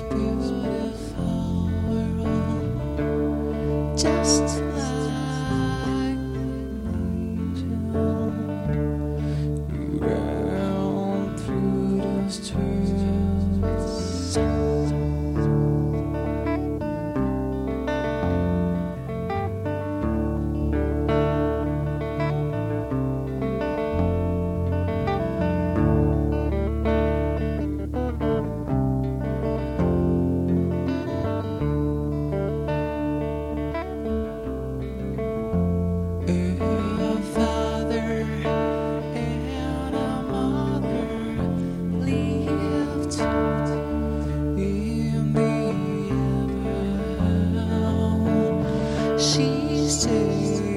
most She